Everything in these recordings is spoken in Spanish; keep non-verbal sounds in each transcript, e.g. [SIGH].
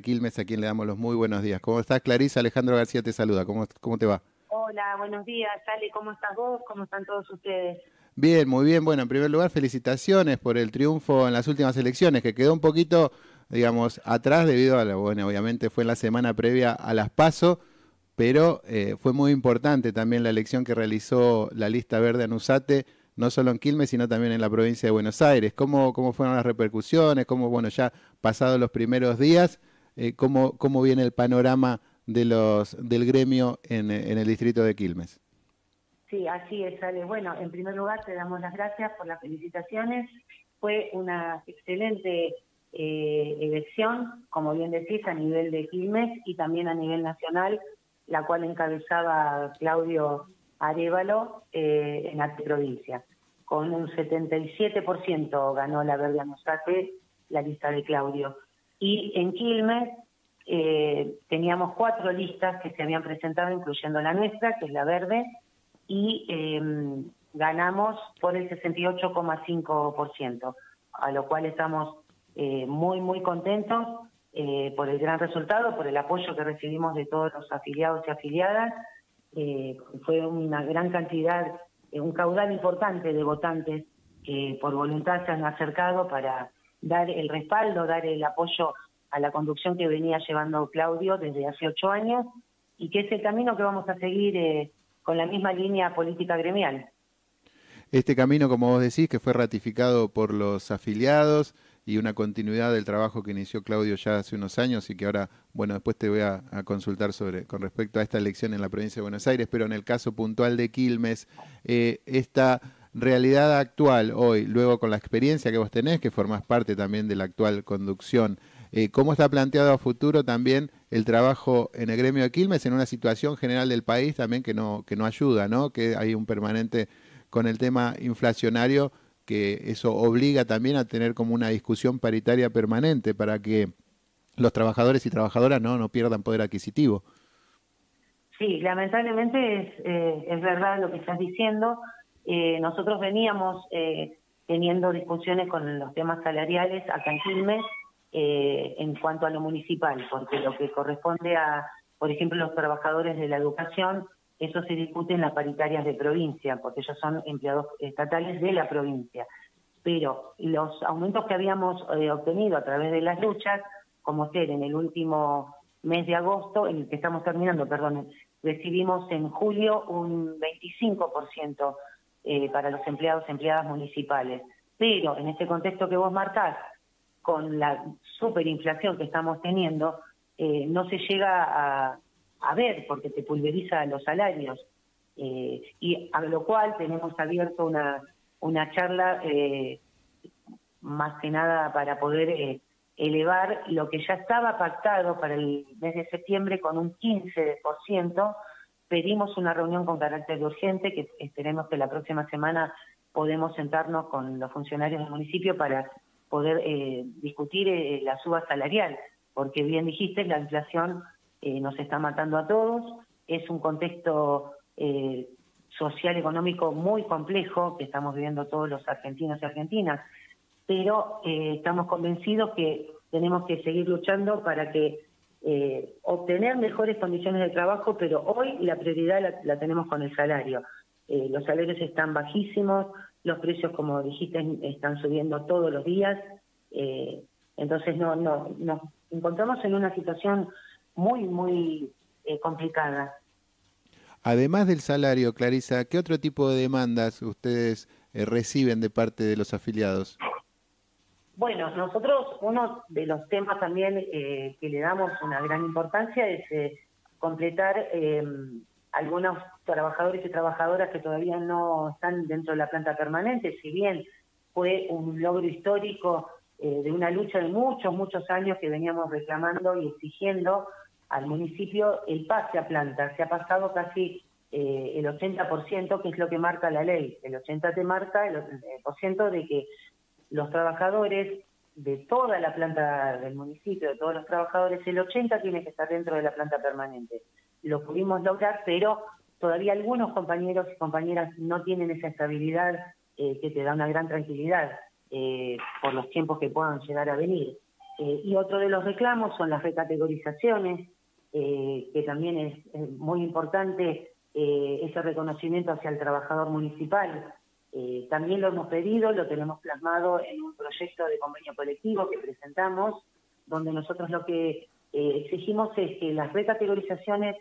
Quilmes, a quien le damos los muy buenos días. ¿Cómo estás, Clarisa? Alejandro García te saluda. ¿Cómo, cómo te va? Hola, buenos días, Ale. ¿Cómo estás vos? ¿Cómo están todos ustedes? Bien, muy bien. Bueno, en primer lugar, felicitaciones por el triunfo en las últimas elecciones, que quedó un poquito, digamos, atrás debido a, la, bueno, obviamente fue en la semana previa a las PASO, pero eh, fue muy importante también la elección que realizó la lista verde Anusate, no solo en Quilmes, sino también en la provincia de Buenos Aires. ¿Cómo, cómo fueron las repercusiones? ¿Cómo, bueno, ya pasados los primeros días, eh, cómo, cómo viene el panorama de los, del gremio en, en el distrito de Quilmes? Sí, así es, Ale. Bueno, en primer lugar te damos las gracias por las felicitaciones. Fue una excelente eh, elección, como bien decís, a nivel de Quilmes y también a nivel nacional, la cual encabezaba Claudio Arevalo eh, en la provincia. Con un 77% ganó la Verde Anosate la lista de Claudio. Y en Quilmes eh, teníamos cuatro listas que se habían presentado, incluyendo la nuestra, que es la verde, y eh, ganamos por el 68,5%, a lo cual estamos eh, muy, muy contentos eh, por el gran resultado, por el apoyo que recibimos de todos los afiliados y afiliadas. Eh, fue una gran cantidad, eh, un caudal importante de votantes que por voluntad se han acercado para dar el respaldo, dar el apoyo a la conducción que venía llevando Claudio desde hace ocho años y que es el camino que vamos a seguir eh, con la misma línea política gremial. Este camino, como vos decís, que fue ratificado por los afiliados y una continuidad del trabajo que inició Claudio ya hace unos años y que ahora, bueno, después te voy a, consultar sobre con respecto a esta elección en la provincia de Buenos Aires, pero en el caso puntual de Quilmes, eh, esta realidad actual hoy, luego con la experiencia que vos tenés, que formás parte también de la actual conducción, eh, ¿cómo está planteado a futuro también el trabajo en el gremio de Quilmes en una situación general del país también que no, que no ayuda, ¿no? que hay un permanente con el tema inflacionario que eso obliga también a tener como una discusión paritaria permanente para que los trabajadores y trabajadoras no, no pierdan poder adquisitivo. Sí, lamentablemente es, eh, es verdad lo que estás diciendo. Eh, nosotros veníamos eh, teniendo discusiones con los temas salariales acá en Quilmes en cuanto a lo municipal, porque lo que corresponde a, por ejemplo, los trabajadores de la educación, eso se discute en las paritarias de provincia, porque ellos son empleados estatales de la provincia. Pero los aumentos que habíamos eh, obtenido a través de las luchas, como ser en el último mes de agosto, en el que estamos terminando, perdón, recibimos en julio un 25% eh, para los empleados y empleadas municipales. Pero en este contexto que vos marcás, con la superinflación que estamos teniendo, eh, no se llega a, a ver porque te pulveriza los salarios. Eh, y a lo cual tenemos abierto una, una charla eh, más que nada para poder eh, elevar lo que ya estaba pactado para el mes de septiembre con un 15%. Pedimos una reunión con carácter urgente que esperemos que la próxima semana podemos sentarnos con los funcionarios del municipio para poder eh, discutir eh, la suba salarial, porque bien dijiste, la inflación eh, nos está matando a todos, es un contexto eh, social, económico muy complejo que estamos viviendo todos los argentinos y argentinas, pero eh, estamos convencidos que tenemos que seguir luchando para que eh, obtener mejores condiciones de trabajo, pero hoy la prioridad la, tenemos con el salario. Eh, los salarios están bajísimos, los precios, como dijiste, están subiendo todos los días, eh, entonces no, no, nos encontramos en una situación muy, muy eh, complicada. Además del salario, Clarisa, ¿qué otro tipo de demandas ustedes reciben de parte de los afiliados? Bueno, nosotros uno de los temas también eh, que le damos una gran importancia es eh, completar eh, algunos trabajadores y trabajadoras que todavía no están dentro de la planta permanente, si bien fue un logro histórico eh, de una lucha de muchos, muchos años que veníamos reclamando y exigiendo al municipio el pase a planta. Se ha pasado casi eh, el 80%, que es lo que marca la ley. El 80% te marca el, el por ciento de que los trabajadores de toda la planta del municipio, de todos los trabajadores, el 80 tiene que estar dentro de la planta permanente. Lo pudimos lograr, pero todavía algunos compañeros y compañeras no tienen esa estabilidad eh, que te da una gran tranquilidad eh, por los tiempos que puedan llegar a venir. y otro de los reclamos son las recategorizaciones, que también es muy importante ese reconocimiento hacia el trabajador municipal. También lo hemos pedido, lo tenemos plasmado en un proyecto de convenio colectivo que presentamos, donde nosotros lo que exigimos es que las recategorizaciones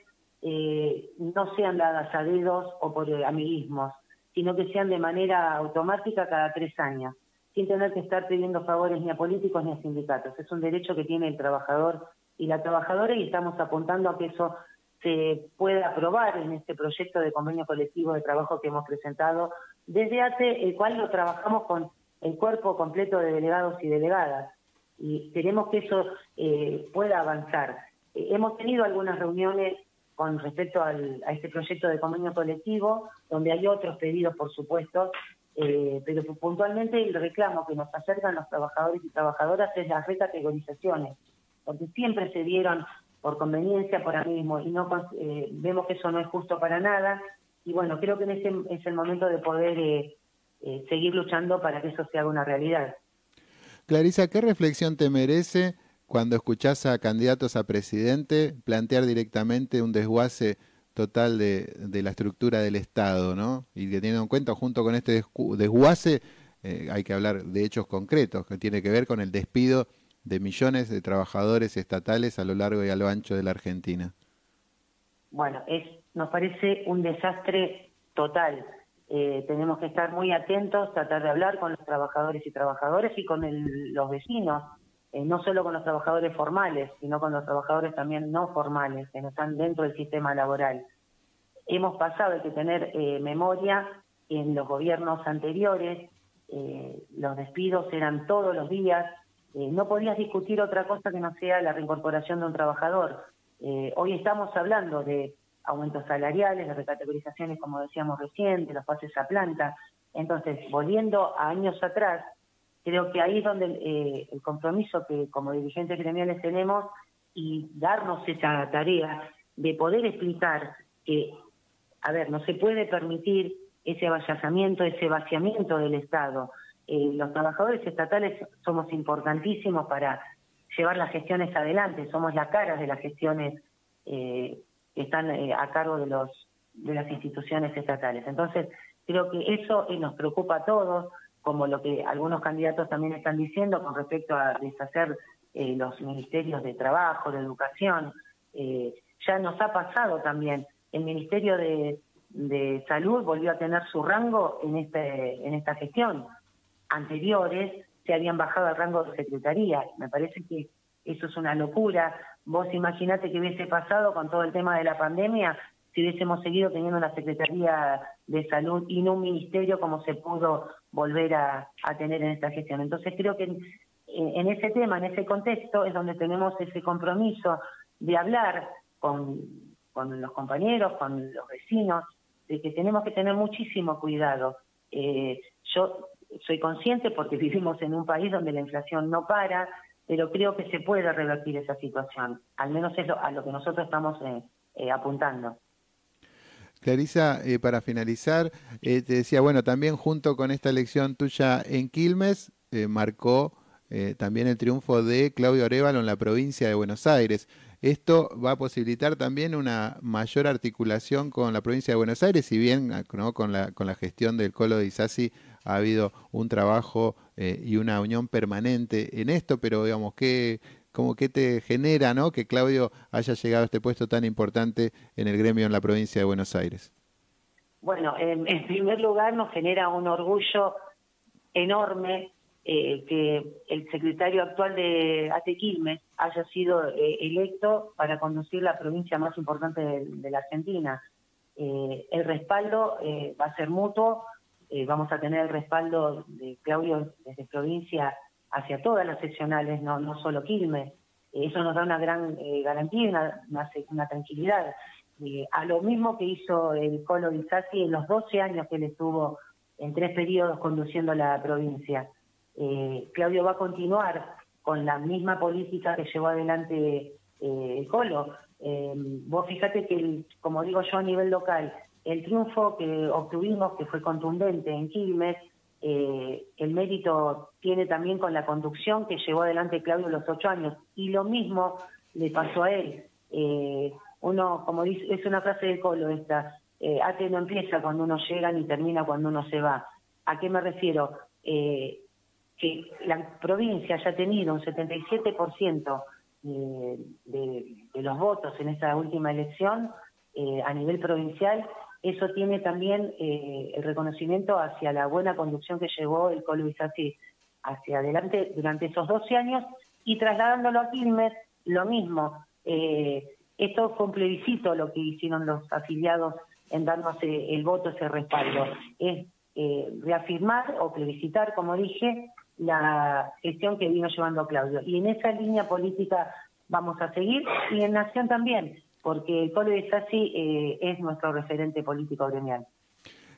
eh, no sean dadas a dedos o por amiguismos, sino que sean de manera automática cada tres años, sin tener que estar pidiendo favores ni a políticos ni a sindicatos. Es un derecho que tiene el trabajador y la trabajadora y estamos apuntando a que eso se pueda aprobar en este proyecto de convenio colectivo de trabajo que hemos presentado, desde hace el cual lo trabajamos con el cuerpo completo de delegados y delegadas. Y queremos que eso eh, pueda avanzar. Eh, hemos tenido algunas reuniones con respecto a este proyecto de convenio colectivo, donde hay otros pedidos, por supuesto, eh, pero puntualmente el reclamo que nos acercan los trabajadores y trabajadoras es las recategorizaciones, porque siempre se dieron por conveniencia, por mismo, y no eh, vemos que eso no es justo para nada, y bueno, creo que en ese es el momento de poder eh, seguir luchando para que eso se haga una realidad. Clarisa, ¿qué reflexión te merece cuando escuchás a candidatos a presidente plantear directamente un desguace total de, la estructura del Estado, ¿no? Y que teniendo en cuenta, junto con este desguace, eh, hay que hablar de hechos concretos, que tiene que ver con el despido de millones de trabajadores estatales a lo largo y a lo ancho de la Argentina. Bueno, es, nos parece un desastre total. Eh, tenemos que estar muy atentos, tratar de hablar con los trabajadores y trabajadoras y con los vecinos eh, no solo con los trabajadores formales, sino con los trabajadores también no formales, que no están dentro del sistema laboral. Hemos pasado de tener eh, memoria en los gobiernos anteriores, eh, los despidos eran todos los días, no podías discutir otra cosa que no sea la reincorporación de un trabajador. hoy estamos hablando de aumentos salariales, de recategorizaciones, como decíamos recién, los pases a planta. Entonces, volviendo a años atrás, Creo que ahí es donde eh, el compromiso que como dirigentes gremiales tenemos y darnos esa tarea de poder explicar que, a ver, no se puede permitir ese avallazamiento, ese vaciamiento del Estado. Eh, los trabajadores estatales somos importantísimos para llevar las gestiones adelante, somos la cara de las gestiones eh, están a cargo de los de las instituciones estatales. Entonces, creo que eso nos preocupa a todos, como lo que algunos candidatos también están diciendo con respecto a deshacer eh, los ministerios de trabajo, de educación. Eh, ya nos ha pasado también. El Ministerio de, Salud volvió a tener su rango en, este, en esta gestión. Anteriores se habían bajado al rango de secretaría. Me parece que eso es una locura. Vos imaginate que hubiese pasado con todo el tema de la pandemia si hubiésemos seguido teniendo una Secretaría de Salud y no un ministerio como se pudo volver a, tener en esta gestión. Entonces creo que en, ese tema, en ese contexto, es donde tenemos ese compromiso de hablar con, los compañeros, con los vecinos, de que tenemos que tener muchísimo cuidado. Eh, yo soy consciente porque [LAUGHS] vivimos en un país donde la inflación no para, pero creo que se puede revertir esa situación. Al menos es a lo que nosotros estamos eh, eh, apuntando. Clarisa, eh, para finalizar, eh, te decía, bueno, también junto con esta elección tuya en Quilmes, marcó también el triunfo de Claudio Arevalo en la provincia de Buenos Aires. Esto va a posibilitar también una mayor articulación con la provincia de Buenos Aires, si bien con, la, con la gestión del Colo de Isasi ha habido un trabajo y una unión permanente en esto, pero digamos, ¿qué, como que te genera, ¿no? Que Claudio haya llegado a este puesto tan importante en el gremio en la provincia de Buenos Aires. Bueno, en, primer lugar nos genera un orgullo enorme eh, que el secretario actual de Atequilmes haya sido eh, electo para conducir la provincia más importante de, la Argentina. Eh, el respaldo va a ser mutuo, vamos a tener el respaldo de Claudio desde provincia hacia todas las seccionales, no, no solo Quilmes. Eso nos da una gran eh, garantía y una, una, tranquilidad. Eh, a lo mismo que hizo el Colo Isasi en los 12 años que él estuvo en tres periodos conduciendo la provincia. Eh, Claudio va a continuar con la misma política que llevó adelante el Colo. vos fíjate que, como digo yo a nivel local, el triunfo que obtuvimos, que fue contundente en Quilmes, eh, el mérito tiene también con la conducción que llevó adelante Claudio los ocho años. Y lo mismo le pasó a él. Eh, uno, como dice, es una frase de Colo esta, eh, ATE no empieza cuando uno llega ni termina cuando uno se va. ¿A qué me refiero? Eh, que la provincia haya tenido un 77% de, de, de los votos en esta última elección a nivel provincial, eso tiene también eh, el reconocimiento hacia la buena conducción que llevó el Colo Isasi hacia adelante durante esos 12 años y trasladándolo a Quilmes, lo mismo. Eh, esto fue un plebiscito lo que hicieron los afiliados en darnos eh, el voto, ese respaldo. Es reafirmar o plebiscitar, como dije, la gestión que vino llevando Claudio. Y en esa línea política vamos a seguir y en Nación también, porque el Polo de Sassi eh, es nuestro referente político gremial.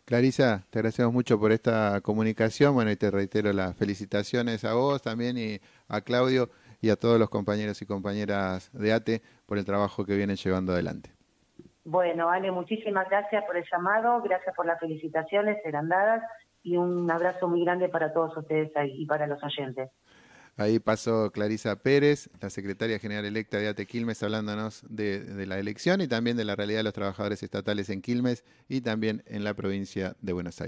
Clarisa, te agradecemos mucho por esta comunicación. Bueno, y te reitero las felicitaciones a vos también y a Claudio y a todos los compañeros y compañeras de ATE por el trabajo que vienen llevando adelante. Bueno, Ale, muchísimas gracias por el llamado, gracias por las felicitaciones, serán dadas y un abrazo muy grande para todos ustedes ahí y para los oyentes. Ahí pasó Clarisa Pérez, la secretaria general electa de ATE Quilmes, hablándonos de, de, la elección y también de la realidad de los trabajadores estatales en Quilmes y también en la provincia de Buenos Aires.